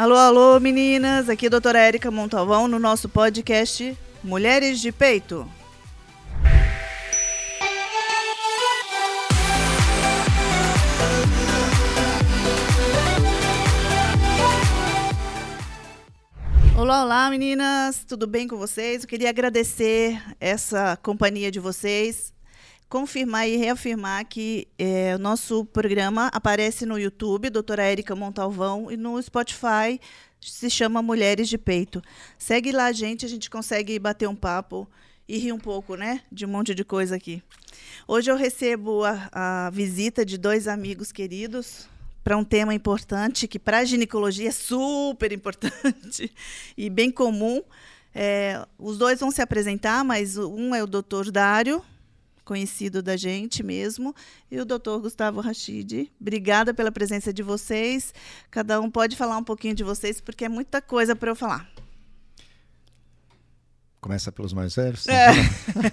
Alô, alô, meninas. Aqui é doutora Érica Montalvão no nosso podcast Mulheres de Peito. Olá, olá, meninas. Tudo bem com vocês? Eu queria agradecer essa companhia de vocês confirmar e reafirmar que é, o nosso programa aparece no YouTube, doutora Érica Montalvão, e no Spotify se chama Mulheres de Peito. Segue lá, gente, a gente consegue bater um papo e rir um pouco, né? De um monte de coisa aqui. Hoje eu recebo a, a visita de dois amigos queridos para um tema importante, que para a ginecologia é super importante e bem comum. É, os dois vão se apresentar, mas um é o doutor Dário, conhecido da gente mesmo, e o doutor Gustavo Rachid. Obrigada pela presença de vocês. Cada um pode falar um pouquinho de vocês, porque é muita coisa para eu falar. Começa pelos mais velhos? É.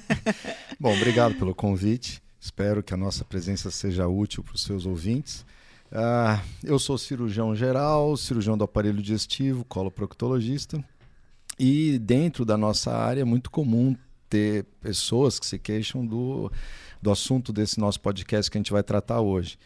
Bom, obrigado pelo convite. Espero que a nossa presença seja útil para os seus ouvintes. Uh, eu sou cirurgião geral, cirurgião do aparelho digestivo, coloproctologista. E dentro da nossa área é muito comum ter pessoas que se queixam do, do assunto desse nosso podcast que a gente vai tratar hoje.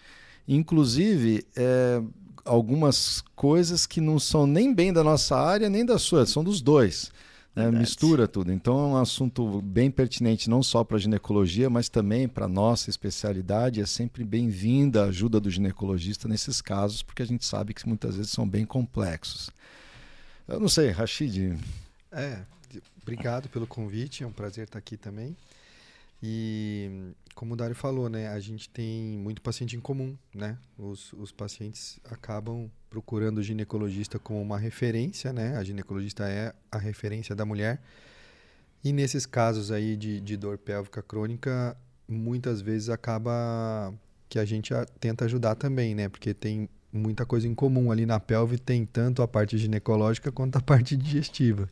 Inclusive, é, algumas coisas que não são nem bem da nossa área, nem da sua, são dos dois. Né? Mistura tudo. Então é um assunto bem pertinente, não só para a ginecologia, mas também para a nossa especialidade. É sempre bem-vinda a ajuda do ginecologista nesses casos, porque a gente sabe que muitas vezes são bem complexos. Eu não sei, Rashid. É, obrigado pelo convite, é um prazer estar aqui também. E como o Dário falou, né, a gente tem muito paciente em comum, né? Os, os pacientes acabam procurando o ginecologista como uma referência, né? A ginecologista é a referência da mulher. E nesses casos aí de, de dor pélvica crônica, muitas vezes acaba que a gente a, tenta ajudar também, né? Porque tem muita coisa em comum ali na pelve, tem tanto a parte ginecológica quanto a parte digestiva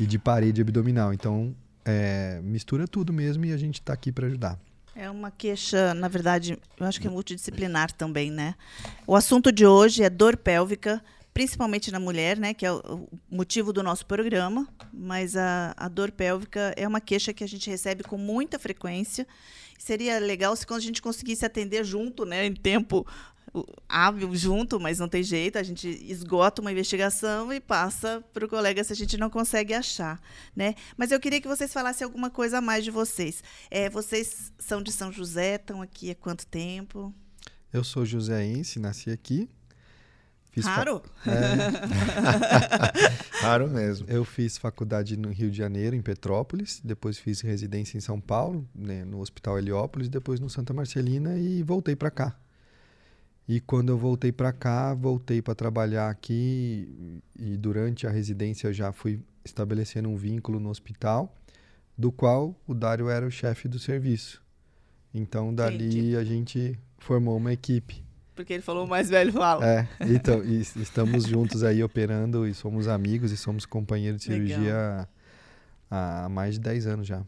e de parede abdominal. Então, é, mistura tudo mesmo e a gente está aqui para ajudar. É uma queixa, na verdade, eu acho que é multidisciplinar também, né? O assunto de hoje é dor pélvica, principalmente na mulher, né? Que é o motivo do nosso programa. Mas a, a dor pélvica é uma queixa que a gente recebe com muita frequência. Seria legal se quando a gente conseguisse atender junto, né, em tempo hábil junto, mas não tem jeito, a gente esgota uma investigação e passa para o colega se a gente não consegue achar, né? Mas eu queria que vocês falassem alguma coisa a mais de vocês. É, vocês são de São José, estão aqui há quanto tempo? Eu sou joséense, nasci aqui. Fiz Raro? Fa... É. Raro mesmo. Eu fiz faculdade no Rio de Janeiro, em Petrópolis. Depois fiz residência em São Paulo, né, no Hospital Heliópolis. Depois no Santa Marcelina e voltei para cá. E quando eu voltei para cá, voltei para trabalhar aqui e durante a residência já fui estabelecendo um vínculo no hospital, do qual o Dário era o chefe do serviço. Então dali Entendi. a gente formou uma equipe. Porque ele falou o mais velho fala. É, então, estamos juntos aí operando e somos amigos e somos companheiros de cirurgia há, há mais de 10 anos já.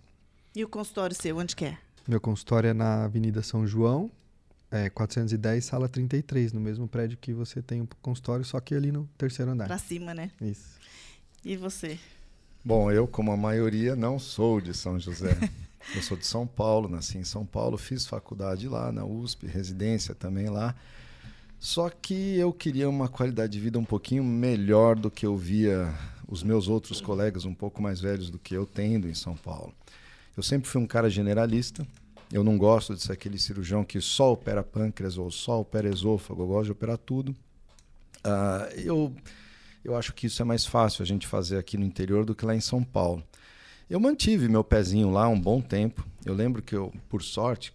E o consultório seu, onde que é? Meu consultório é na Avenida São João, é, 410, sala 33, no mesmo prédio que você tem um consultório, só que ali no terceiro andar. Pra cima, né? Isso. E você? Bom, eu, como a maioria, não sou de São José. eu sou de São Paulo, nasci em São Paulo, fiz faculdade lá na USP, residência também lá. Só que eu queria uma qualidade de vida um pouquinho melhor do que eu via os meus outros colegas um pouco mais velhos do que eu tendo em São Paulo. Eu sempre fui um cara generalista, eu não gosto de ser aquele cirurgião que só opera pâncreas ou só opera esôfago. Eu gosto de operar tudo. Uh, eu, eu acho que isso é mais fácil a gente fazer aqui no interior do que lá em São Paulo. Eu mantive meu pezinho lá um bom tempo. Eu lembro que eu, por sorte,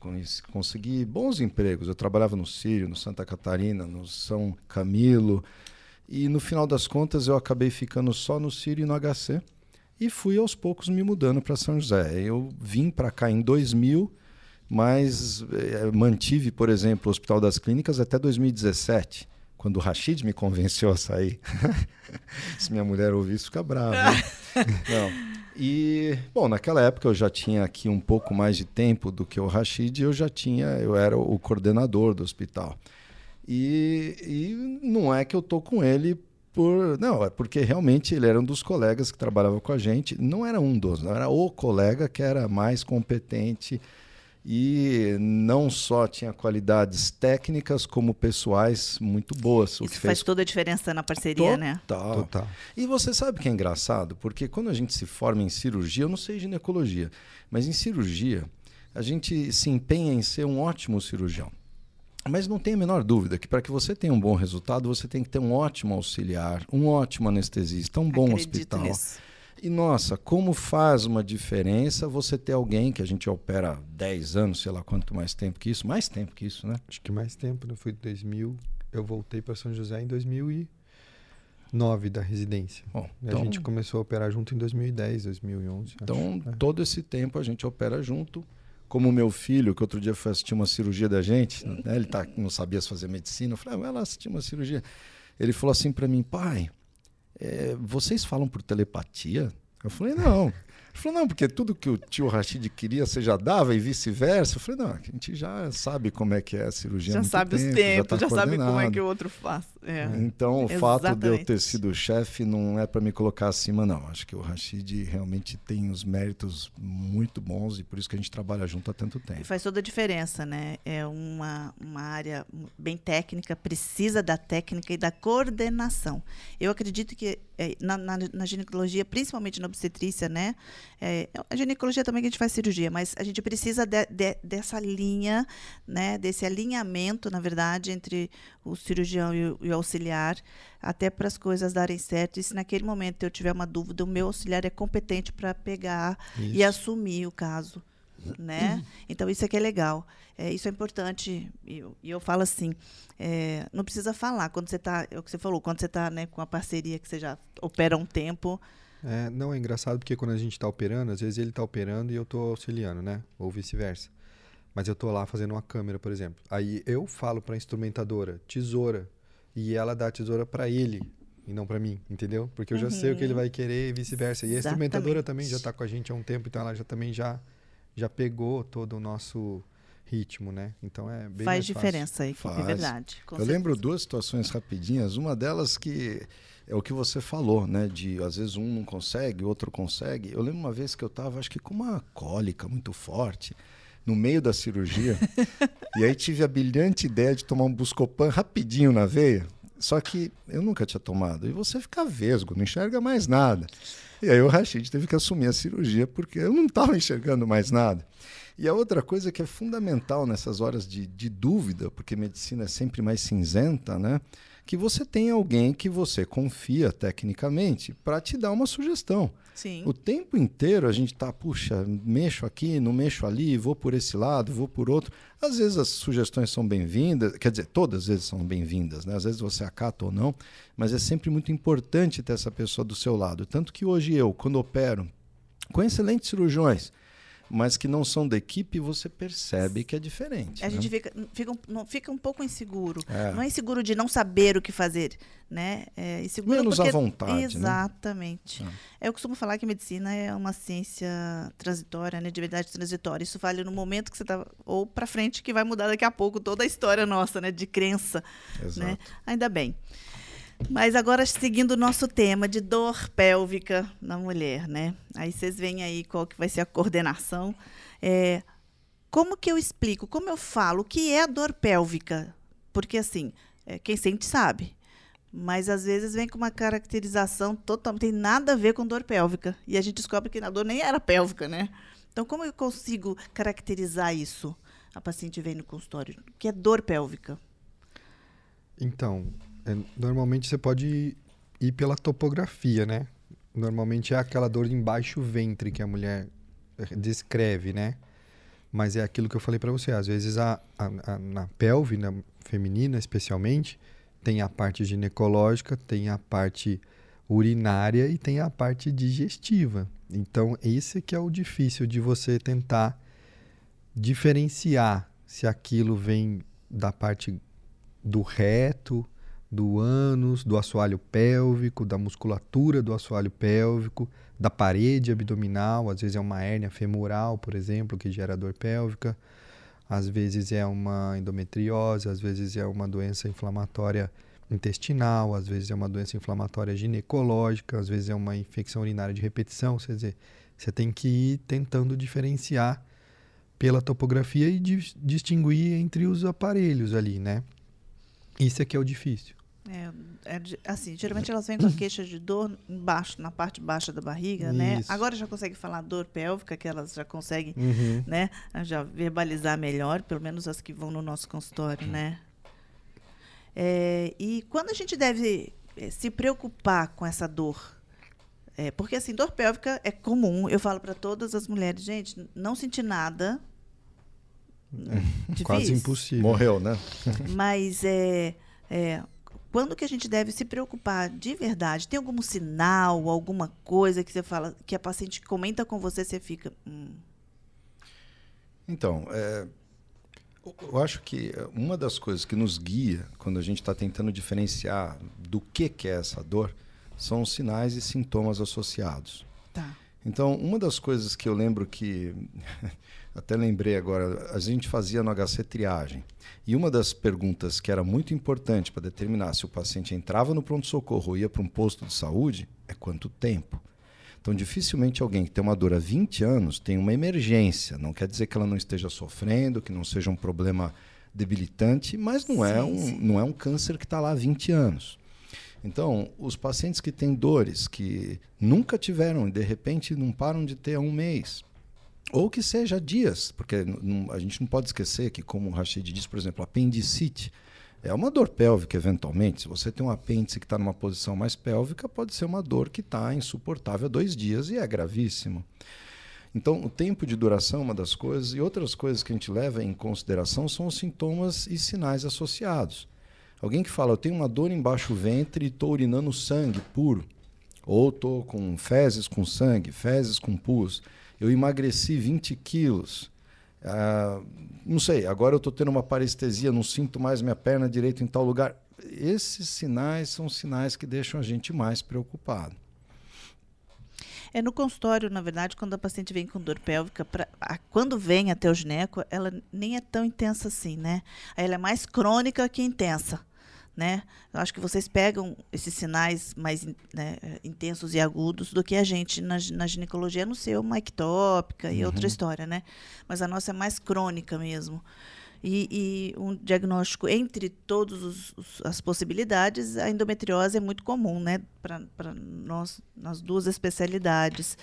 consegui bons empregos. Eu trabalhava no Sírio, no Santa Catarina, no São Camilo. E no final das contas eu acabei ficando só no Sírio e no HC. E fui aos poucos me mudando para São José. Eu vim para cá em 2000 mas é, mantive, por exemplo, o Hospital das Clínicas até 2017, quando o Rashid me convenceu a sair. Se minha mulher ouvir isso, fica brava. Não. E, bom, naquela época eu já tinha aqui um pouco mais de tempo do que o Rashid, eu já tinha, eu era o coordenador do hospital. E, e não é que eu tô com ele por. Não, é porque realmente ele era um dos colegas que trabalhava com a gente. Não era um dos, não era o colega que era mais competente e não só tinha qualidades técnicas como pessoais muito boas. Isso faz fez... toda a diferença na parceria, né? Total. né? Total. E você sabe que é engraçado? Porque quando a gente se forma em cirurgia, eu não sei ginecologia, mas em cirurgia, a gente se empenha em ser um ótimo cirurgião. Mas não tem a menor dúvida que para que você tenha um bom resultado, você tem que ter um ótimo auxiliar, um ótimo anestesista, um bom Acredito hospital. Nisso. E nossa, como faz uma diferença você ter alguém que a gente opera 10 anos, sei lá quanto mais tempo que isso, mais tempo que isso, né? Acho que mais tempo, né? Foi 2000, eu voltei para São José em 2009 da residência. Bom, então, a gente começou a operar junto em 2010, 2011. Então, acho. todo esse tempo a gente opera junto. Como o meu filho, que outro dia foi assistir uma cirurgia da gente, né? ele tá, não sabia fazer medicina, eu falei, ah, vai lá assistir uma cirurgia. Ele falou assim para mim, pai, é, vocês falam por telepatia? Eu falei, não. Ele falou, não, porque tudo que o tio Rashid queria você já dava e vice-versa. Eu falei, não, a gente já sabe como é que é a cirurgia. Já sabe tempo, os tempos, já, tá já sabe como é que o outro faz. É. Então, o Exatamente. fato de eu ter sido chefe não é para me colocar acima, não. Acho que o Rashid realmente tem os méritos muito bons e por isso que a gente trabalha junto há tanto tempo. E faz toda a diferença, né? É uma, uma área bem técnica, precisa da técnica e da coordenação. Eu acredito que é, na, na, na, ginecologia, principalmente na obstetrícia, né? É, a ginecologia também que a gente faz cirurgia, mas a gente precisa de, de, dessa linha, né? Desse alinhamento, na verdade, entre o cirurgião e o, e o auxiliar, até para as coisas darem certo. E se naquele momento eu tiver uma dúvida, o meu auxiliar é competente para pegar isso. e assumir o caso né? Então isso é que é legal. É, isso é importante. E eu, eu, falo assim, é, não precisa falar quando você está, é o que você falou, quando você está né, com a parceria que você já opera há um tempo. É, não, é engraçado porque quando a gente está operando, às vezes ele está operando e eu estou auxiliando, né? Ou vice-versa. Mas eu estou lá fazendo uma câmera, por exemplo. Aí eu falo para a instrumentadora, tesoura, e ela dá a tesoura para ele e não para mim, entendeu? Porque eu já sei o que ele uhum. vai querer e vice-versa. E a instrumentadora também já está com a gente há um tempo, então ela já também já já pegou todo o nosso ritmo, né? Então é bem Faz diferença aí, é verdade. Eu certeza. lembro duas situações rapidinhas. Uma delas que é o que você falou, né? De às vezes um não consegue, outro consegue. Eu lembro uma vez que eu estava, acho que com uma cólica muito forte, no meio da cirurgia, e aí tive a brilhante ideia de tomar um Buscopan rapidinho na veia. Só que eu nunca tinha tomado. E você fica vesgo, não enxerga mais nada. E aí o Rashid teve que assumir a cirurgia porque eu não estava enxergando mais nada. E a outra coisa que é fundamental nessas horas de, de dúvida, porque medicina é sempre mais cinzenta, né? Que você tem alguém que você confia tecnicamente para te dar uma sugestão. Sim. O tempo inteiro a gente tá, puxa, mexo aqui, não mexo ali, vou por esse lado, vou por outro. Às vezes as sugestões são bem-vindas, quer dizer, todas as vezes são bem-vindas, né? Às vezes você acata ou não, mas é sempre muito importante ter essa pessoa do seu lado. Tanto que hoje eu, quando opero com excelentes cirurgiões, mas que não são da equipe, você percebe que é diferente. A né? gente fica, fica, um, fica um pouco inseguro. É. Não é inseguro de não saber o que fazer, né? É inseguro Menos porque... à vontade. Né? Exatamente. Né? Eu costumo falar que medicina é uma ciência transitória, né? De verdade transitória. Isso vale no momento que você está ou para frente que vai mudar daqui a pouco toda a história nossa, né? De crença, né? Exato. né? Ainda bem. Mas agora, seguindo o nosso tema de dor pélvica na mulher, né? Aí vocês veem aí qual que vai ser a coordenação. É, como que eu explico, como eu falo, o que é a dor pélvica? Porque, assim, é, quem sente sabe. Mas, às vezes, vem com uma caracterização totalmente... Tem nada a ver com dor pélvica. E a gente descobre que a dor nem era pélvica, né? Então, como eu consigo caracterizar isso? A paciente vem no consultório. Que é dor pélvica? Então, normalmente você pode ir pela topografia, né? Normalmente é aquela dor em baixo ventre que a mulher eh, descreve, né? Mas é aquilo que eu falei para você. Às vezes a, a, a, na pelve, na feminina especialmente, tem a parte ginecológica, tem a parte urinária e tem a parte digestiva. Então, esse que é o difícil de você tentar diferenciar se aquilo vem da parte do reto, do ânus, do assoalho pélvico, da musculatura do assoalho pélvico, da parede abdominal, às vezes é uma hérnia femoral, por exemplo, que gera dor pélvica, às vezes é uma endometriose, às vezes é uma doença inflamatória intestinal, às vezes é uma doença inflamatória ginecológica, às vezes é uma infecção urinária de repetição. Quer dizer, você tem que ir tentando diferenciar pela topografia e di distinguir entre os aparelhos ali, né? Isso é que é o difícil. É, é, assim, geralmente elas vêm com queixa de dor embaixo, na parte baixa da barriga, né? Isso. Agora já consegue falar dor pélvica, que elas já conseguem, Uhum. né? Já verbalizar melhor, pelo menos as que vão no nosso consultório, né? É, e quando a gente deve eh, se preocupar com essa dor? É, porque assim, dor pélvica é comum. Eu falo para todas as mulheres, gente, não sentir nada. Quase difícil. impossível. Morreu, né? Mas é, é, quando que a gente deve se preocupar de verdade? Tem algum sinal, alguma coisa que você fala, que a paciente comenta com você, você fica. "Hum, Então, é, eu acho que uma das coisas que nos guia quando a gente está tentando diferenciar do que, que é essa dor são os sinais e sintomas associados. tá. Então, uma das coisas que eu lembro que. Até lembrei agora, a gente fazia no HC triagem. E uma das perguntas que era muito importante para determinar se o paciente entrava no pronto-socorro ou ia para um posto de saúde é quanto tempo. Então, dificilmente alguém que tem uma dor há 20 anos tem uma emergência. Não quer dizer que ela não esteja sofrendo, que não seja um problema debilitante, mas não, é, Sim, um, sim. não é um câncer que está lá há 20 anos. Então, os pacientes que têm dores que nunca tiveram e de repente não param de ter há um mês, ou que seja dias, porque a gente não pode esquecer que, como o Rachid disse, por exemplo, apendicite é uma dor pélvica, eventualmente. Se você tem um apêndice que está numa posição mais pélvica, pode ser uma dor que está insuportável há dois dias e é gravíssimo. Então, o tempo de duração é uma das coisas, e outras coisas que a gente leva em consideração são os sintomas e sinais associados. Alguém que fala, eu tenho uma dor embaixo do ventre e estou urinando sangue puro, ou estou com fezes com sangue, fezes com pus, eu emagreci 20 quilos, ah, não sei, agora eu estou tendo uma parestesia, não sinto mais minha perna direita em tal lugar. Esses sinais são sinais que deixam a gente mais preocupado. É no consultório, na verdade, quando a paciente vem com dor pélvica, pra, a- quando vem até o gineco, ela nem é tão intensa assim, né? Ela é mais crônica que intensa, né? Eu acho que vocês pegam esses sinais mais né, intensos e agudos do que a gente na, na ginecologia, no seu uma ectópica e outra história, né? Mas a nossa é mais crônica mesmo. E, e um diagnóstico entre todas as possibilidades, a endometriose é muito comum, né, para nós, nas duas especialidades.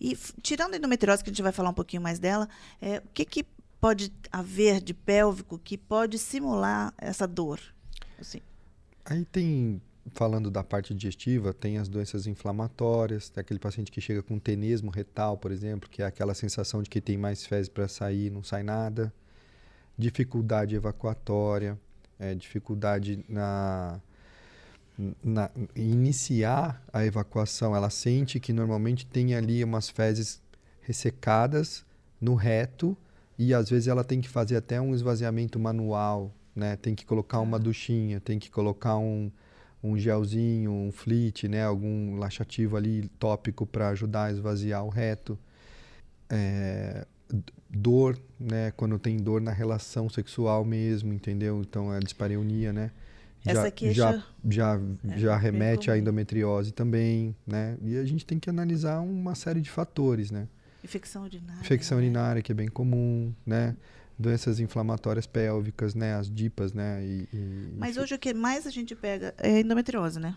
E tirando a endometriose, que a gente vai falar um pouquinho mais dela, é, o que, que pode haver de pélvico que pode simular essa dor? Assim, Aí tem, falando da parte digestiva, tem as doenças inflamatórias, tem aquele paciente que chega com tenesmo retal, por exemplo, que é aquela sensação de que tem mais fezes para sair não sai nada. Dificuldade evacuatória, é, dificuldade na, na iniciar a evacuação. Ela sente que normalmente tem ali umas fezes ressecadas no reto e às vezes ela tem que fazer até um esvaziamento manual, né? Tem que colocar uma duchinha, tem que colocar um, um gelzinho, um flit, né? Algum laxativo ali tópico para ajudar a esvaziar o reto. É, dor, né? Quando tem dor na relação sexual mesmo, entendeu? Então é a dispareunia, né? Essa já, queixa já, já, é já remete à endometriose também, né? E a gente tem que analisar uma série de fatores, né? infecção urinária. Infecção né? urinária, que é bem comum, né? Doenças inflamatórias pélvicas, né? As DIPAs, né? E, e- Mas hoje o que mais a gente pega é a endometriose, né?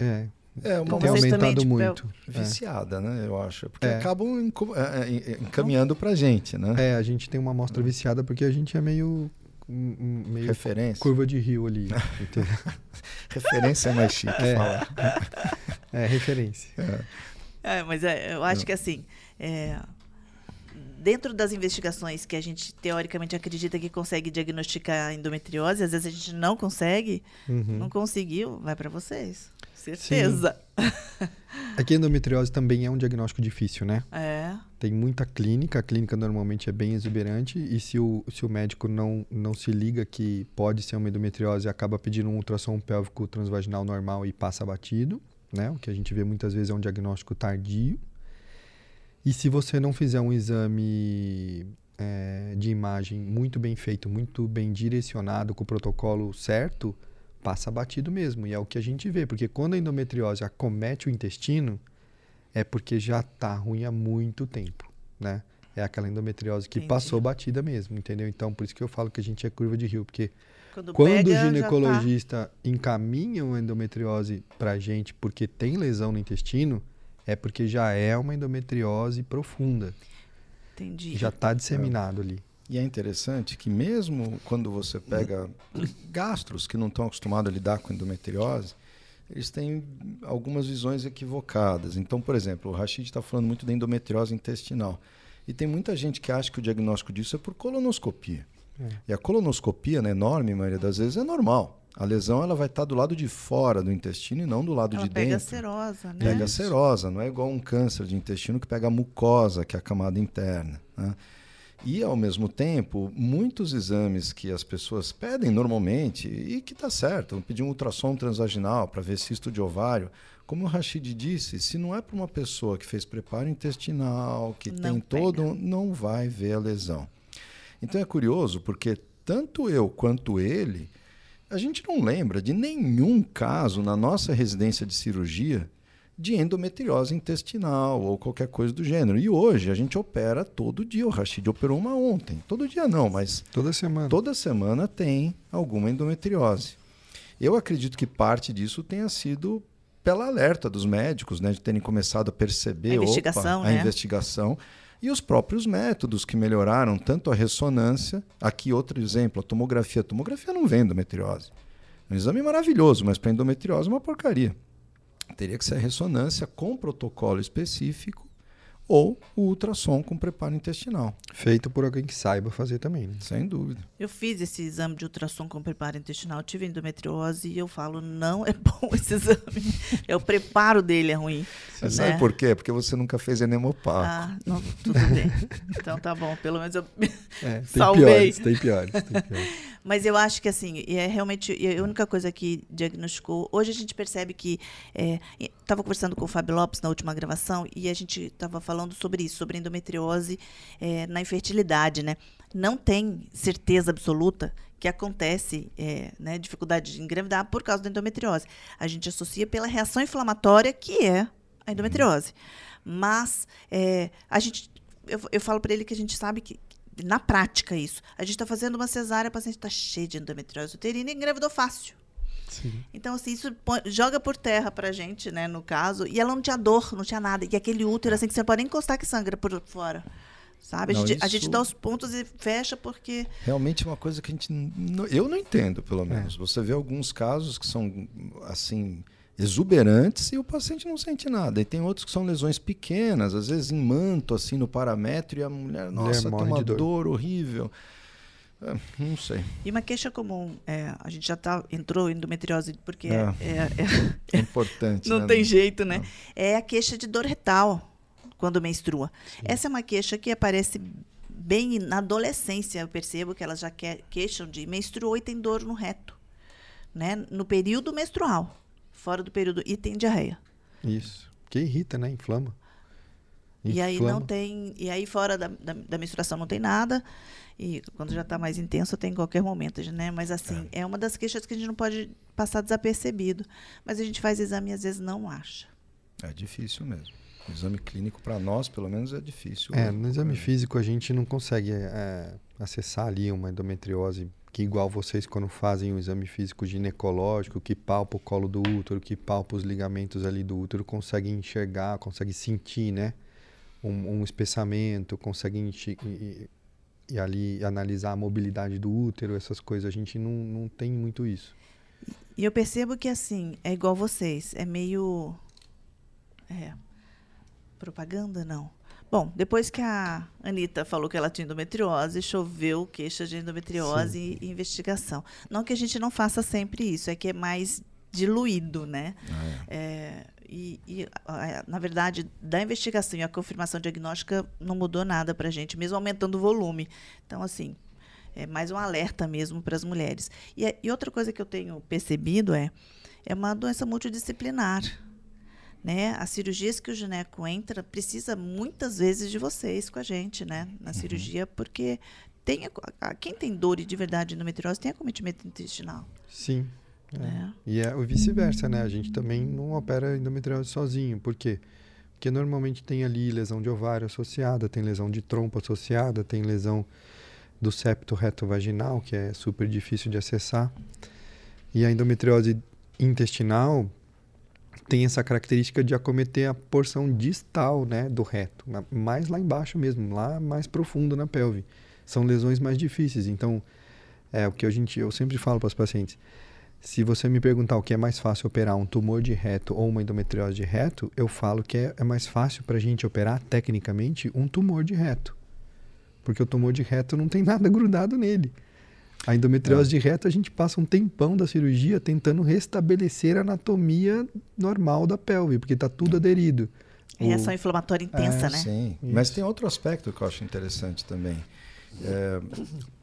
É, É uma tem coisa também, aumentado tipo, muito. viciada, né? Eu acho. Porque É. acabam é, é, é, encaminhando para a gente, né? É, a gente tem uma amostra viciada porque a gente é meio, meio Referência. curva de rio ali. Referência é mais chique É. falar. É, referência. É, mas é, eu acho que assim, é, dentro das investigações que a gente teoricamente acredita que consegue diagnosticar a endometriose, às vezes a gente não consegue, Uhum. não conseguiu, vai para vocês. Certeza. Aqui a endometriose também é um diagnóstico difícil, né? É. Tem muita clínica, a clínica normalmente é bem exuberante e se o, se o médico não, não se liga que pode ser uma endometriose, acaba pedindo um ultrassom pélvico transvaginal normal e passa batido, né? O que a gente vê muitas vezes é um diagnóstico tardio. E se você não fizer um exame é, de imagem muito bem feito, muito bem direcionado, com o protocolo certo, passa batido mesmo. E é o que a gente vê, porque quando a endometriose acomete o intestino, é porque já está ruim há muito tempo, né? É aquela endometriose que Entendi. passou batida mesmo, entendeu? Então, por isso que eu falo que a gente é curva de rio, porque Quando, quando pega, o tá. ginecologista encaminha uma endometriose pra gente porque tem lesão no intestino, é porque já é uma endometriose profunda, Entendi. já está disseminado ali. E é interessante que mesmo quando você pega gastros que não estão acostumados a lidar com endometriose, eles têm algumas visões equivocadas. Então, por exemplo, o Rashid está falando muito da endometriose intestinal. E tem muita gente que acha que o diagnóstico disso é por colonoscopia. É. E a colonoscopia, na enorme maioria das vezes, é normal. A lesão ela vai estar do lado de fora do intestino e não do lado Ela de pega dentro. serosa, né? Pega a serosa, não é igual um câncer de intestino que pega a mucosa, que é a camada interna. né? E, ao mesmo tempo, muitos exames que as pessoas pedem normalmente, e que está certo, vão pedir um ultrassom transvaginal para ver cisto de ovário. Como o Rashid disse, se não é para uma pessoa que fez preparo intestinal, que Não tem pega. todo, não vai ver a lesão. Então é curioso, porque tanto eu quanto ele, a gente não lembra de nenhum caso na nossa residência de cirurgia de endometriose intestinal ou qualquer coisa do gênero. E hoje a gente opera todo dia. O Rashid operou uma ontem. Todo dia não, mas Toda semana. toda semana tem alguma endometriose. Eu acredito que parte disso tenha sido pela alerta dos médicos, né, de terem começado a perceber A investigação, opa, a né? investigação e os próprios métodos que melhoraram tanto a ressonância. Aqui outro exemplo, a tomografia. A tomografia não vem endometriose. É um exame maravilhoso, mas para endometriose é uma porcaria. Teria que ser a ressonância com protocolo específico ou o ultrassom com preparo intestinal, Feito por alguém que saiba fazer também, né? sem dúvida. Eu fiz esse exame de ultrassom com preparo intestinal, tive endometriose e eu falo, não é bom esse exame. É o preparo dele é ruim. Você né? sabe por quê? Porque você nunca fez enemopaco. Ah, não, tudo bem. Então tá bom, pelo menos eu É, tem Salvei. piores, tem piores, tem piores. Mas eu acho que assim, e é realmente e a única coisa que diagnosticou. Hoje a gente percebe que estava conversando com o Fábio Lopes na última gravação e a gente estava falando sobre isso, sobre endometriose é, na infertilidade, né? Não tem certeza absoluta que acontece é, né, dificuldade de engravidar por causa da endometriose. A gente associa pela reação inflamatória que é a endometriose. Mas é, a gente, eu, eu falo para ele que a gente sabe que na prática isso. A gente está fazendo uma cesárea, a paciente está cheia de endometriose uterina e engravidou fácil. Sim. Então, assim, isso joga por terra pra gente, né, no caso. E ela não tinha dor, não tinha nada. E aquele útero, assim, que você não pode nem encostar que sangra por fora. Sabe? A, Não, gente, a isso- gente dá os pontos e fecha porque. Realmente é uma coisa que a gente. n- Eu não entendo, É. pelo menos. Você vê alguns casos que são, assim, exuberantes e o paciente não sente nada. E tem outros que são lesões pequenas, às vezes em manto, assim, no paramétro, e a mulher, nossa, tem morre uma dor. dor. horrível. É, não sei. E uma queixa comum, é, a gente já tá, entrou em endometriose porque É. é- é- É importante. não né? tem jeito, né? Não. É a queixa de dor retal quando menstrua. Essa é uma queixa que aparece bem na adolescência. Eu percebo que elas já que- queixam de menstruou e tem dor no reto, né? No período menstrual, fora do período e tem diarreia. Isso. Que irrita, né? Inflama. E aí não Inflama. tem, e aí fora da, da, da menstruação não tem nada. E quando já está mais intenso, tem em qualquer momento, né? Mas assim, é. uma das queixas que a gente não pode passar desapercebido. Mas a gente faz exame e às vezes não acha. É difícil mesmo. O exame clínico, para nós, pelo menos, é difícil. É, no exame físico a gente não consegue é, acessar ali uma endometriose que igual vocês quando fazem o exame físico ginecológico, que palpa o colo do útero, que palpa os ligamentos ali do útero, consegue enxergar, consegue sentir, né? Um, um espessamento, consegue e- e ali analisar a mobilidade do útero, essas coisas. A gente não, não tem muito isso. E eu percebo que, assim, é igual vocês. É meio. É. Propaganda, não. Bom, depois que a Anitta falou que ela tinha endometriose, choveu queixa de endometriose e, e investigação. Não que a gente não faça sempre isso, é que é mais diluído, né? Ah, é. É, e, e, na verdade, da investigação e a confirmação diagnóstica não mudou nada para a gente, mesmo aumentando o volume. Então, assim, é mais um alerta mesmo para as mulheres. E, é- e outra coisa que eu tenho percebido é, é uma doença multidisciplinar. Né? As cirurgias que o gineco entra precisa muitas vezes de vocês com a gente, né? Na cirurgia, porque tem, a- quem tem dor e de verdade endometriose tem acometimento intestinal. Sim. É. né? E é o vice-versa, né? A gente também não opera endometriose sozinho. Por quê? Porque normalmente tem ali lesão de ovário associada, tem lesão de trompa associada, tem lesão do septo reto vaginal, que é super difícil de acessar. E a endometriose intestinal tem essa característica de acometer a porção distal, né, do reto, mais lá embaixo mesmo, lá mais profundo na pelve. São lesões mais difíceis. Então, é o que a gente, eu sempre falo para os pacientes. Se você me perguntar o que é mais fácil operar, um tumor de reto ou uma endometriose de reto, eu falo que é, é mais fácil para a gente operar, tecnicamente, um tumor de reto. Porque o tumor de reto não tem nada grudado nele. A endometriose de reto, a gente passa um tempão da cirurgia tentando restabelecer a anatomia normal da pelve, porque está tudo aderido. O- Reação inflamatória intensa, É, né? Sim, Isso. mas tem outro aspecto que eu acho interessante também. É,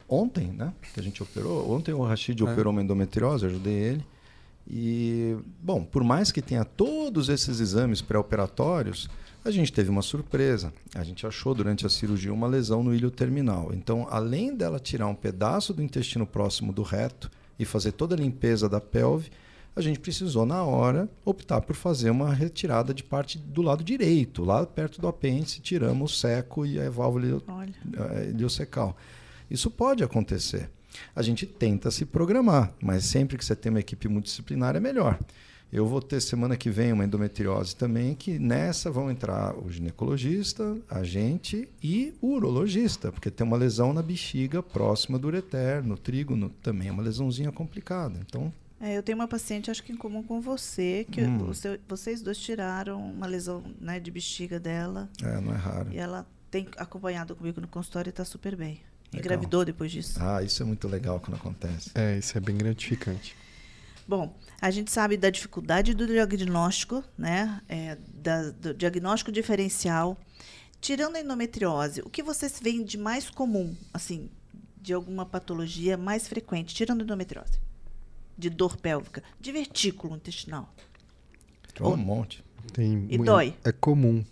ontem, né, que a gente operou, ontem o Rashid É. operou uma endometriose, eu ajudei ele. E, bom, por mais que tenha todos esses exames pré-operatórios, a gente teve uma surpresa. A gente achou durante a cirurgia uma lesão no ilho terminal. Então, além dela tirar um pedaço do intestino próximo do reto e fazer toda a limpeza da pelve, a gente precisou, na hora, optar por fazer uma retirada de parte do lado direito, lá perto do apêndice, tiramos o seco e a válvula eh, iliocecal. Isso pode acontecer. A gente tenta se programar, mas sempre que você tem uma equipe multidisciplinar é melhor. Eu vou ter semana que vem uma endometriose também, que nessa vão entrar o ginecologista, a gente e o urologista, porque tem uma lesão na bexiga próxima do ureter, no trígono, também é uma lesãozinha complicada. Então, É, eu tenho uma paciente, acho que em comum com você, que Hum. seu- vocês dois tiraram uma lesão né, de bexiga dela. é, não é raro. E ela tem acompanhado comigo no consultório e está super bem. Legal. Engravidou depois disso. Ah, isso é muito legal quando acontece. É, isso é bem gratificante. Bom, a gente sabe da dificuldade do diagnóstico, né? é, da- do diagnóstico diferencial. Tirando a endometriose, o que vocês veem de mais comum, assim, de alguma patologia mais frequente, tirando a endometriose? De dor pélvica, de vertículo intestinal. Um monte. Tem E dói? É comum.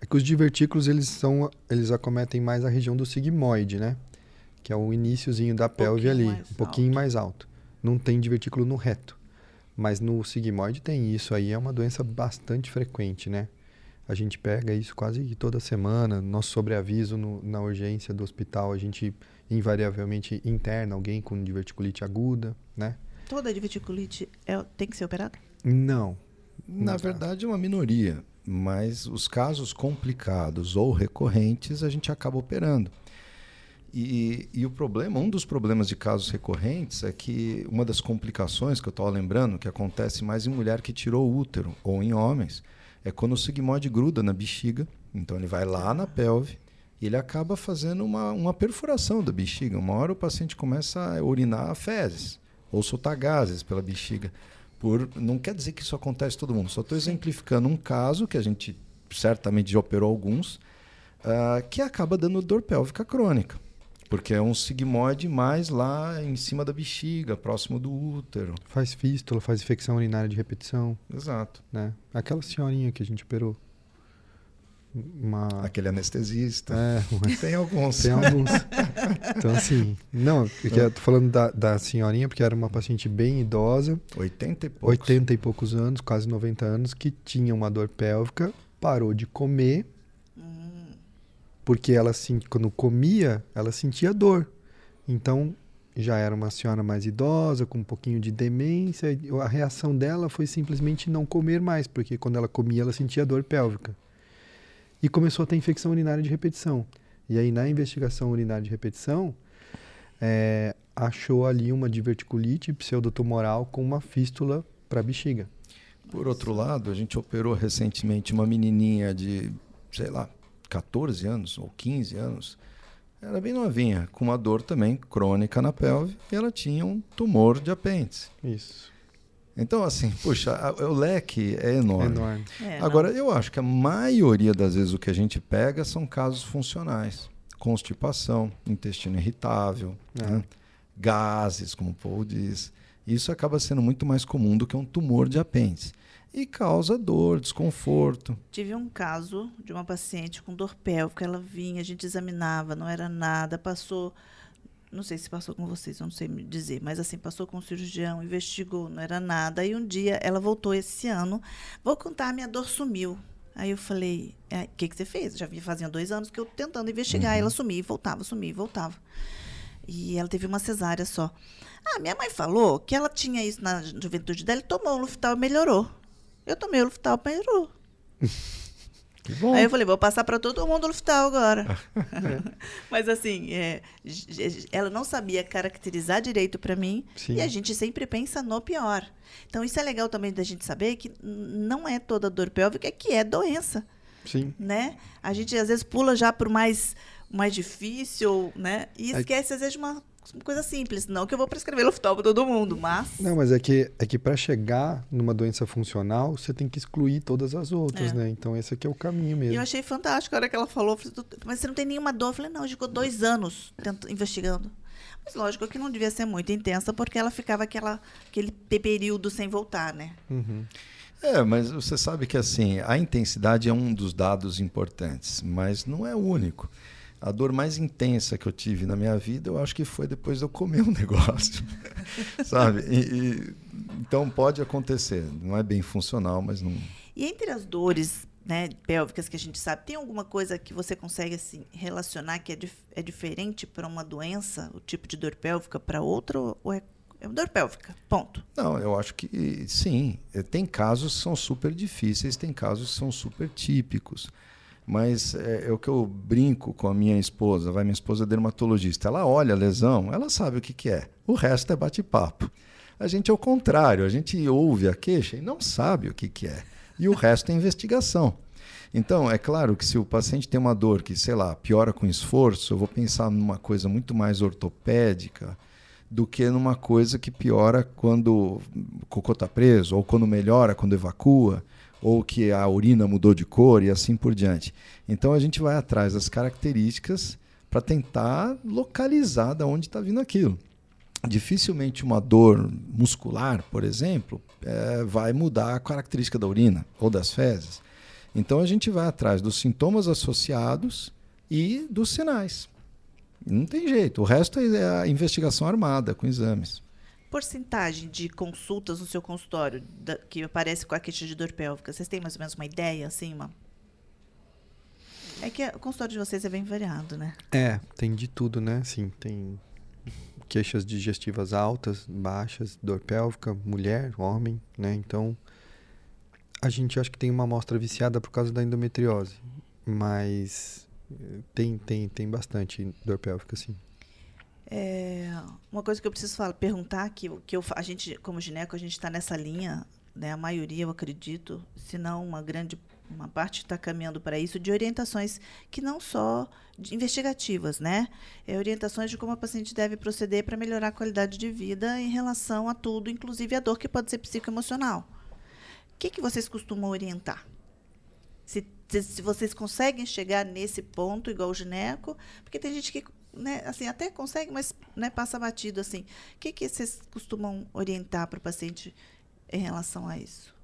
É que os divertículos eles são eles acometem mais a região do sigmoide, né? Que é o iniciozinho da pelve pouquinho ali, um pouquinho alto. mais alto. Não tem divertículo no reto. Mas no sigmoide tem isso aí, é uma doença bastante frequente, né? A gente pega isso quase toda semana, nosso sobreaviso no- na urgência do hospital, a gente invariavelmente interna alguém com diverticulite aguda, né? Toda diverticulite é- tem que ser operada? Não. Na Não. verdade, é uma minoria, mas os casos complicados ou recorrentes a gente acaba operando. E, e o problema, um dos problemas de casos recorrentes é que uma das complicações que eu estava lembrando, que acontece mais em mulher que tirou o útero ou em homens, é quando o sigmoide gruda na bexiga, então ele vai lá na pelve e ele acaba fazendo uma, uma perfuração da bexiga. Uma hora o paciente começa a urinar fezes ou soltar gases pela bexiga. Por, não quer dizer que isso acontece todo mundo, só estou exemplificando um caso que a gente certamente já operou alguns, ah, que acaba dando dor pélvica crônica. Porque é um sigmoide mais lá em cima da bexiga, próximo do útero. Faz fístula, faz infecção urinária de repetição. Exato. né? Aquela senhorinha que a gente operou. Uma. Aquele anestesista. É, uma- Tem alguns. tem alguns. Então, assim. Não, porque eu tô falando da, da senhorinha, porque era uma paciente bem idosa, 80 e poucos. 80 e poucos anos, quase 90 anos, que tinha uma dor pélvica, parou de comer, porque ela, quando comia, ela sentia dor. Então, já era uma senhora mais idosa, com um pouquinho de demência, a reação dela foi simplesmente não comer mais, porque quando ela comia, ela sentia dor pélvica. E começou a ter infecção urinária de repetição. E aí, na investigação urinária de repetição, é, achou ali uma diverticulite pseudotumoral com uma fístula para bexiga. Por outro lado, a gente operou recentemente uma menininha de, sei lá, 14 anos ou 15 anos. Era bem novinha, com uma dor também crônica na pelve e ela tinha um tumor de apêndice. Isso. Então, assim, puxa, a- o leque é enorme. Enorme. É, não. Agora, eu acho que a maioria das vezes o que a gente pega são casos funcionais. Constipação, intestino irritável, É. né? gases, como o Paul diz. Isso acaba sendo muito mais comum do que um tumor de apêndice. E causa dor, desconforto. Tive um caso de uma paciente com dor pélvica. Ela vinha, a gente examinava, não era nada. Passou não sei se passou com vocês, eu não sei me dizer, mas assim, passou com o cirurgião, investigou, não era nada. Aí um dia ela voltou esse ano, vou contar, minha dor sumiu. Aí eu falei, o é, que, que você fez? Já fazia dois anos que eu tentando investigar. Uhum. Ela sumia, voltava, sumia, voltava. E ela teve uma cesárea só. Ah, minha mãe falou que ela tinha isso na juventude dela e tomou o Luftal e melhorou. Eu tomei o Luftal e melhorou. Aí eu falei, vou passar para todo mundo o Luftal agora. Mas assim, é, ela não sabia caracterizar direito para mim Sim. e a gente sempre pensa no pior. Então isso é legal também da gente saber que não é toda dor pélvica que é doença. Sim. Né? A gente às vezes pula já por mais mais difícil, né? E esquece às vezes de uma coisa simples, não que eu vou prescrever Luftal para todo mundo, mas Não, mas é que é que para chegar numa doença funcional, você tem que excluir todas as outras, é. né? Então esse aqui é o caminho mesmo. E eu achei fantástico a hora que ela falou, mas você não tem nenhuma dor? Eu falei, não, ficou dois anos tento, investigando. Mas lógico que não devia ser muito intensa, porque ela ficava aquela, aquele período sem voltar, né? Uhum. É, mas você sabe que assim, a intensidade é um dos dados importantes, mas não é o único. A dor mais intensa que eu tive na minha vida, eu acho que foi depois de eu comer um negócio. sabe? E, e, então pode acontecer. Não é bem funcional, mas não. E entre as dores né, pélvicas que a gente sabe, tem alguma coisa que você consegue assim relacionar que é, dif é diferente para uma doença, o tipo de dor pélvica para outra ou é, é dor pélvica? Ponto. Não, eu acho que sim. Tem casos que são super difíceis, tem casos que são super típicos. Mas é, é, o que eu brinco com a minha esposa, vai minha esposa é dermatologista, ela olha a lesão, ela sabe o que, que é. O resto é bate-papo. A gente é o contrário, a gente ouve a queixa e não sabe o que, que é. E o resto é investigação. Então, é claro que se o paciente tem uma dor que, sei lá, piora com esforço, eu vou pensar numa coisa muito mais ortopédica do que numa coisa que piora quando o cocô está preso, ou quando melhora, quando evacua ou que a urina mudou de cor e assim por diante. Então a gente vai atrás das características para tentar localizar de onde está vindo aquilo. Dificilmente uma dor muscular, por exemplo, é, vai mudar a característica da urina ou das fezes. Então a gente vai atrás dos sintomas associados e dos sinais. Não tem jeito. O resto é a investigação armada com exames porcentagem de consultas no seu consultório da, que aparece com a queixa de dor pélvica? Vocês têm mais ou menos uma ideia, assim, uma... É que o consultório de vocês é bem variado, né? É, tem de tudo, né? Sim, tem queixas digestivas altas, baixas, dor pélvica, mulher, homem, né? Então, a gente acho que tem uma amostra viciada por causa da endometriose, mas eh, tem, tem, tem bastante dor pélvica, sim. É, uma coisa que eu preciso falar, perguntar que, que eu, a gente, como gineco, a gente está nessa linha, né, a maioria, eu acredito, se não uma grande uma parte está caminhando para isso, de orientações que não só investigativas, né? É orientações de como a paciente deve proceder para melhorar a qualidade de vida em relação a tudo, inclusive a dor que pode ser psicoemocional. O que, que vocês costumam orientar? Se, se, se vocês conseguem chegar nesse ponto, igual o gineco, porque tem gente que né, assim, até consegue, mas né, passa batido assim. O que, que vocês costumam orientar para o paciente em relação a isso?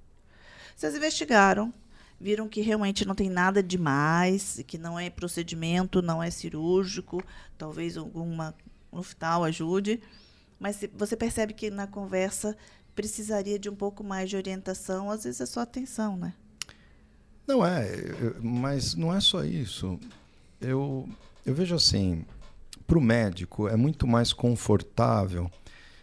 Vocês investigaram, viram que realmente não tem nada demais, que não é procedimento, não é cirúrgico, talvez alguma oftal ajude, mas você percebe que na conversa precisaria de um pouco mais de orientação, às vezes é só atenção, né? Não é, mas não é só isso. Eu, eu vejo assim, para o médico é muito mais confortável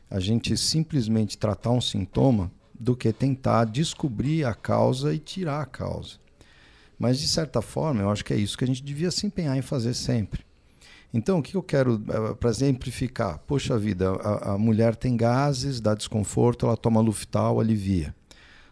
a gente simplesmente tratar um sintoma do que tentar descobrir a causa e tirar a causa. Mas, de certa forma, eu acho que é isso que a gente devia se empenhar em fazer sempre. Então, o que eu quero, eh, para exemplificar? Poxa vida, a, a, mulher tem gases, dá desconforto, ela toma Luftal, alivia.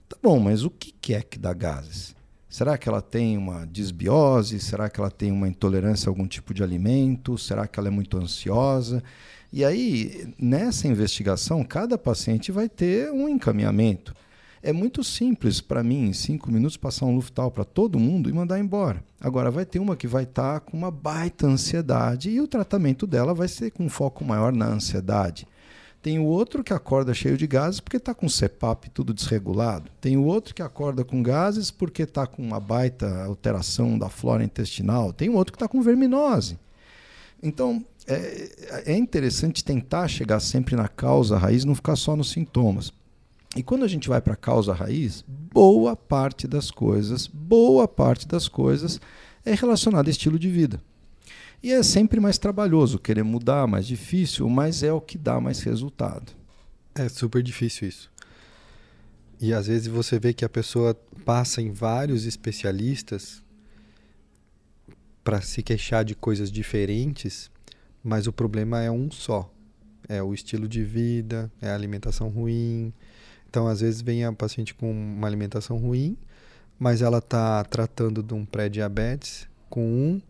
Tá bom, mas o que é que dá gases? Será que ela tem uma disbiose? Será que ela tem uma intolerância a algum tipo de alimento? Será que ela é muito ansiosa? E aí, nessa investigação, cada paciente vai ter um encaminhamento. É muito simples para mim, em cinco minutos, passar um Luftal para todo mundo e mandar embora. Agora, vai ter uma que vai estar tá com uma baita ansiedade e o tratamento dela vai ser com foco maior na ansiedade. Tem o outro que acorda cheio de gases porque está com CPAP tudo desregulado. Tem o outro que acorda com gases porque está com uma baita alteração da flora intestinal. Tem o outro que está com verminose. Então, é, é interessante tentar chegar sempre na causa raiz, não ficar só nos sintomas. E quando a gente vai para a causa raiz, boa parte das coisas, boa parte das coisas é relacionada a estilo de vida. E é sempre mais trabalhoso querer mudar, mais difícil, mas é o que dá mais resultado. É super difícil isso. E às vezes você vê que a pessoa passa em vários especialistas para se queixar de coisas diferentes, mas o problema é um só. É o estilo de vida, é a alimentação ruim. Então, às vezes, vem a paciente com uma alimentação ruim, mas ela está tratando de um pré-diabetes com um,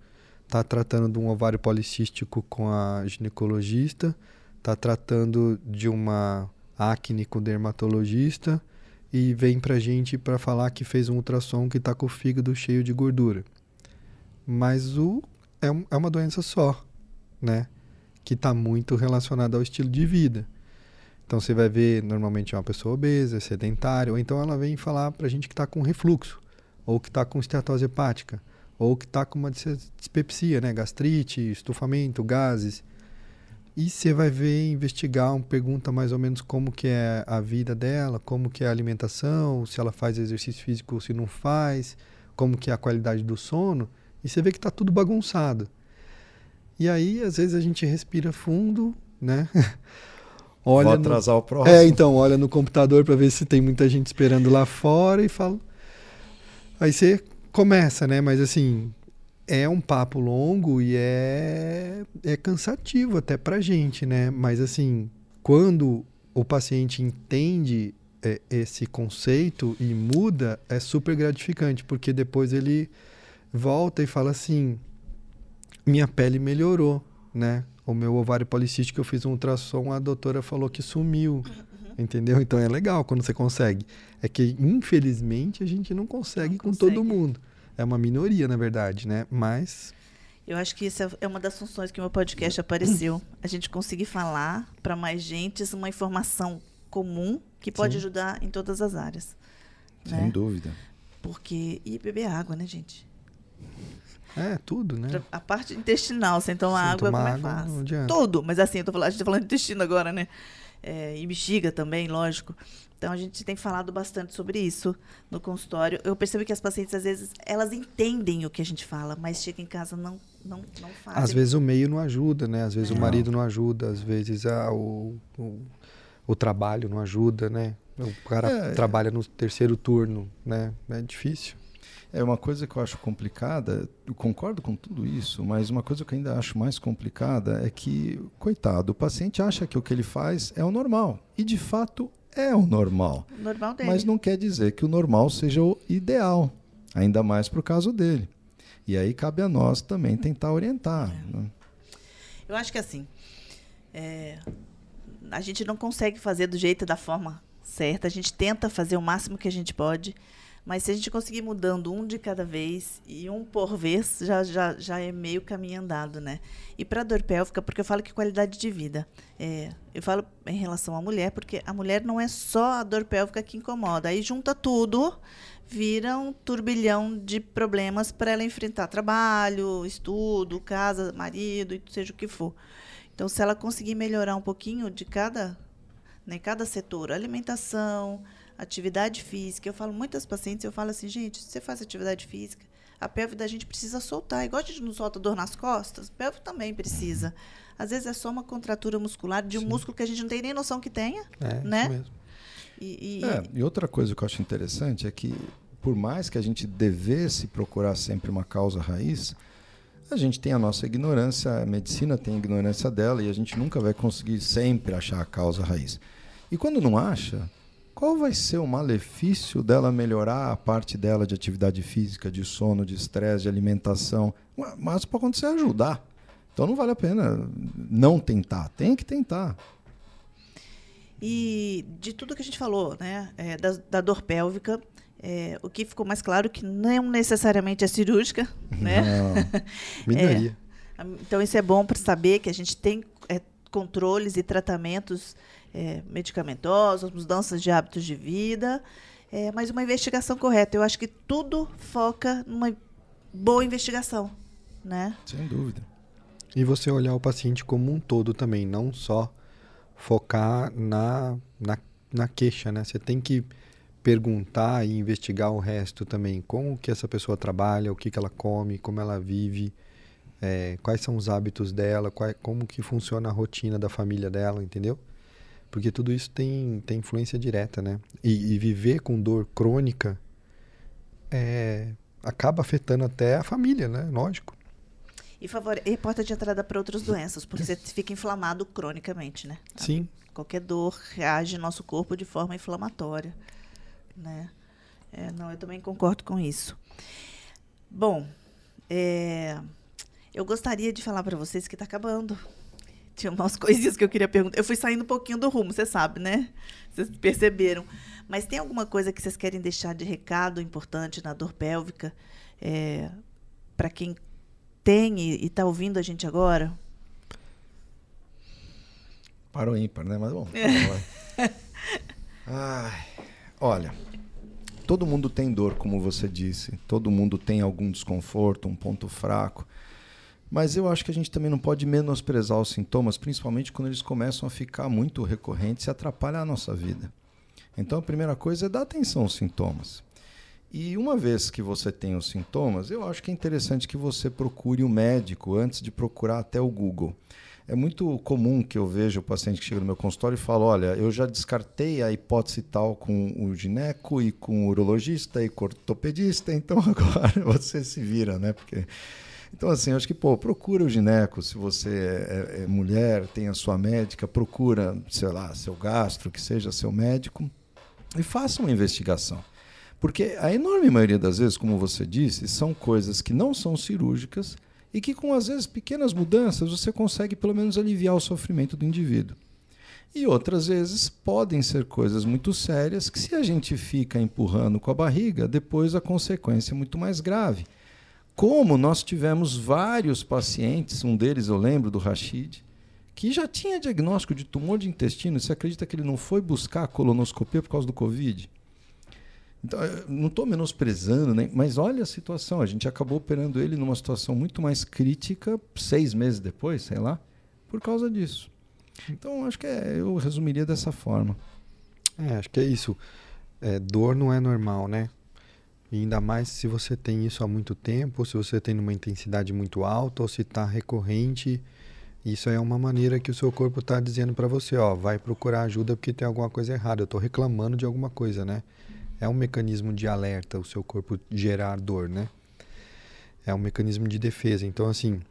está tratando de um ovário policístico com a ginecologista, está tratando de uma acne com o dermatologista e vem para a gente para falar que fez um ultrassom que está com o fígado cheio de gordura. Mas o, é, um, é uma doença só, né? Que está muito relacionada ao estilo de vida. Então você vai ver, normalmente uma pessoa obesa, sedentária, ou então ela vem falar para a gente que está com refluxo, ou que está com esteatose hepática, ou que está com uma dispepsia, né? gastrite, estufamento, gases. E você vai ver, investigar, um, pergunta mais ou menos como que é a vida dela, como que é a alimentação, se ela faz exercício físico ou se não faz, como que é a qualidade do sono. E você vê que está tudo bagunçado. E aí, às vezes, a gente respira fundo, né? olha Vou atrasar no... o próximo. É, então, olha no computador para ver se tem muita gente esperando lá fora e fala. Aí você começa, né? Mas assim, é um papo longo e é, é cansativo até pra gente, né? Mas assim, quando o paciente entende é, esse conceito e muda, é super gratificante, porque depois ele volta e fala assim: minha pele melhorou, né? O meu ovário policístico, eu fiz um ultrassom, a doutora falou que sumiu. Uhum. Entendeu? Então é legal quando você consegue. É que, infelizmente, a gente não consegue não com consegue. todo mundo. É uma minoria, na verdade, né? Mas. Eu acho que isso é, é uma das funções que o meu podcast apareceu. A gente conseguir falar para mais gente uma informação comum que pode Sim. ajudar em todas as áreas. Sem né? dúvida. Porque. E beber água, né, gente? É, tudo, né? A parte intestinal, sem tomar sem água, tomar como é fácil. Tudo, mas assim, eu tô falando, a gente tá falando de intestino agora, né? É, e bexiga também, lógico. Então a gente tem falado bastante sobre isso no consultório. Eu percebo que as pacientes, às vezes, elas entendem o que a gente fala, mas chega em casa não não, não fazem. Às vezes o meio não ajuda, né? Às vezes o marido não ajuda, às vezes ah, o, o, o trabalho não ajuda, né? O cara é, trabalha no terceiro turno, né? É difícil. É uma coisa que eu acho complicada, eu concordo com tudo isso, mas uma coisa que eu ainda acho mais complicada é que, coitado, o paciente acha que o que ele faz é o normal. E de fato é o normal. O normal dele. Mas não quer dizer que o normal seja o ideal, ainda mais para o caso dele. E aí cabe a nós também tentar orientar. É. Né? Eu acho que assim, é, a gente não consegue fazer do jeito da forma certa, a gente tenta fazer o máximo que a gente pode mas se a gente conseguir mudando um de cada vez e um por vez, já, já, já é meio caminho andado, né? E para dor pélvica, porque eu falo que qualidade de vida. É, eu falo em relação à mulher, porque a mulher não é só a dor pélvica que incomoda. Aí junta tudo, vira um turbilhão de problemas para ela enfrentar trabalho, estudo, casa, marido, seja o que for. Então, se ela conseguir melhorar um pouquinho de cada, né, cada setor, alimentação, atividade física. Eu falo muitas pacientes, eu falo assim, gente, se você faz atividade física, a pelve da gente precisa soltar. Igual a gente não solta dor nas costas, a pelve também precisa. Às vezes é só uma contratura muscular de um Sim. músculo que a gente não tem nem noção que tenha, é, né? Isso mesmo. E, e, é, e outra coisa que eu acho interessante é que, por mais que a gente devesse procurar sempre uma causa raiz, a gente tem a nossa ignorância, a medicina tem a ignorância dela e a gente nunca vai conseguir sempre achar a causa raiz. E quando não acha, qual vai ser o malefício dela melhorar a parte dela de atividade física, de sono, de estresse, de alimentação? Mas pode acontecer ajudar. Então não vale a pena não tentar. Tem que tentar. E de tudo que a gente falou, né, é, da, da, dor pélvica, é, o que ficou mais claro que não necessariamente é cirúrgica, né? Minoria. é, então isso é bom para saber que a gente tem é, controles e tratamentos é, medicamentosos, mudanças de hábitos de vida, é, mas uma investigação correta. Eu acho que tudo foca numa boa investigação, né? Sem dúvida. E você olhar o paciente como um todo também, não só focar na, na, na queixa, né? Você tem que perguntar e investigar o resto também. Como que essa pessoa trabalha, o que, que ela come, como ela vive, é, quais são os hábitos dela, qual, como que funciona a rotina da família dela, entendeu? Porque tudo isso tem, tem influência direta, né? E, e viver com dor crônica é, acaba afetando até a família, né? Lógico. E, favor, e porta de entrada para outras doenças, porque você fica inflamado cronicamente, né? Sim. Qualquer dor reage no nosso corpo de forma inflamatória, né? É, não, eu também concordo com isso. Bom, é, eu gostaria de falar para vocês que está acabando tinha umas coisinhas que eu queria perguntar. Eu fui saindo um pouquinho do rumo, você sabe, né? Vocês perceberam. Mas tem alguma coisa que vocês querem deixar de recado importante na dor pélvica é, para quem tem e está ouvindo a gente agora? Para o ímpar, né? Mas bom. É. Ai, olha, todo mundo tem dor, como você disse. Todo mundo tem algum desconforto, um ponto fraco. Mas eu acho que a gente também não pode menosprezar os sintomas, principalmente quando eles começam a ficar muito recorrentes e atrapalhar a nossa vida. Então a primeira coisa é dar atenção aos sintomas. E uma vez que você tem os sintomas, eu acho que é interessante que você procure o um médico antes de procurar até o Google. É muito comum que eu veja o paciente que chega no meu consultório e fala: Olha, eu já descartei a hipótese tal com o gineco e com o urologista e com o ortopedista, então agora você se vira, né? Porque então, assim, acho que, pô, procura o gineco, se você é, é, é, mulher, tem a sua médica, procura, sei lá, seu gastro, que seja seu médico, e faça uma investigação. Porque a enorme maioria das vezes, como você disse, são coisas que não são cirúrgicas e que, com às vezes pequenas mudanças, você consegue pelo menos aliviar o sofrimento do indivíduo. E outras vezes podem ser coisas muito sérias que, se a gente fica empurrando com a barriga, depois a consequência é muito mais grave. Como nós tivemos vários pacientes, um deles eu lembro do Rashid, que já tinha diagnóstico de tumor de intestino, você acredita que ele não foi buscar a colonoscopia por causa do Covid? Então, não estou menosprezando, né? mas olha a situação. A gente acabou operando ele numa situação muito mais crítica seis meses depois, sei lá, por causa disso. Então, acho que é, eu resumiria dessa forma. É, acho que é isso. É, dor não é normal, né? E ainda mais se você tem isso há muito tempo, se você tem uma intensidade muito alta, ou se está recorrente. Isso é uma maneira que o seu corpo está dizendo para você, ó, vai procurar ajuda porque tem alguma coisa errada. Eu estou reclamando de alguma coisa, né? É um mecanismo de alerta, o seu corpo gerar dor, né? É um mecanismo de defesa. Então, assim,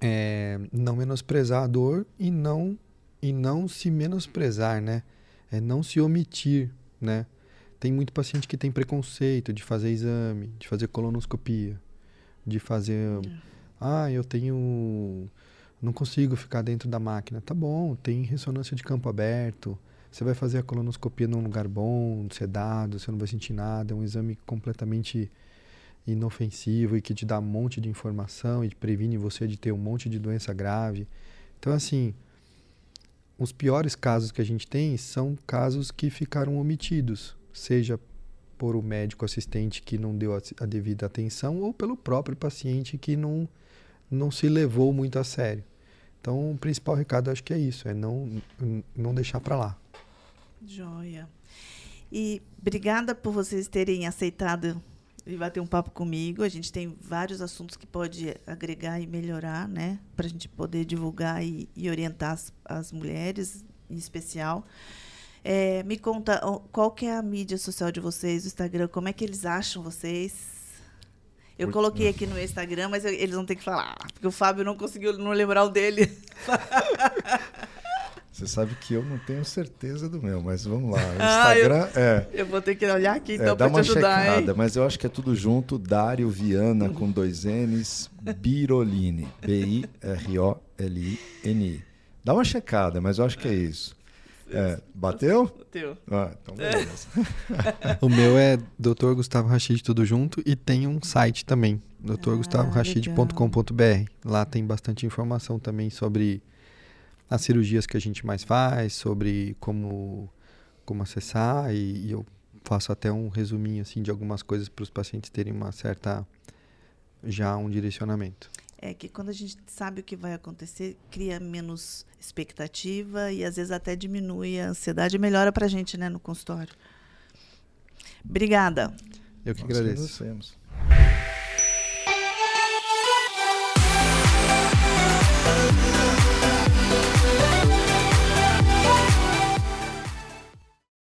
é, não menosprezar a dor e não e não se menosprezar, né? É não se omitir, né? Tem muito paciente que tem preconceito de fazer exame, de fazer colonoscopia, de fazer. É. Ah, eu tenho. Não consigo ficar dentro da máquina. Tá bom, tem ressonância de campo aberto. Você vai fazer a colonoscopia num lugar bom, sedado, você não vai sentir nada. É um exame completamente inofensivo e que te dá um monte de informação e previne você de ter um monte de doença grave. Então, assim, os piores casos que a gente tem são casos que ficaram omitidos seja por o médico assistente que não deu a, a devida atenção ou pelo próprio paciente que não, não se levou muito a sério. Então, o principal recado acho que é isso, é não, não deixar para lá. Joia. E obrigada por vocês terem aceitado e bater um papo comigo. A gente tem vários assuntos que pode agregar e melhorar, né? Para a gente poder divulgar e, e orientar as, as mulheres, em especial. É, me conta qual que é a mídia social de vocês, o Instagram, como é que eles acham vocês? Eu coloquei aqui no Instagram, mas eu, eles vão ter que falar, porque o Fábio não conseguiu não lembrar o dele. Você sabe que eu não tenho certeza do meu, mas vamos lá. O Instagram ah, eu, é. Eu vou ter que olhar aqui então é, para te ajudar. Checada, hein? Mas eu acho que é tudo junto. Dário Viana com dois N's, Birolini. B-I-R-O-L-I-N-I. Dá uma checada, mas eu acho que é isso. É, bateu? Bateu. Ah, então beleza. o meu é Dr. Gustavo Rachid tudo junto e tem um site também, drgustavo.rachid.com.br. Lá tem bastante informação também sobre as cirurgias que a gente mais faz, sobre como como acessar e, e eu faço até um resuminho assim de algumas coisas para os pacientes terem uma certa já um direcionamento. É que quando a gente sabe o que vai acontecer, cria menos expectativa e às vezes até diminui a ansiedade e melhora para a gente né, no consultório. Obrigada. Eu que Nós agradeço. agradecemos.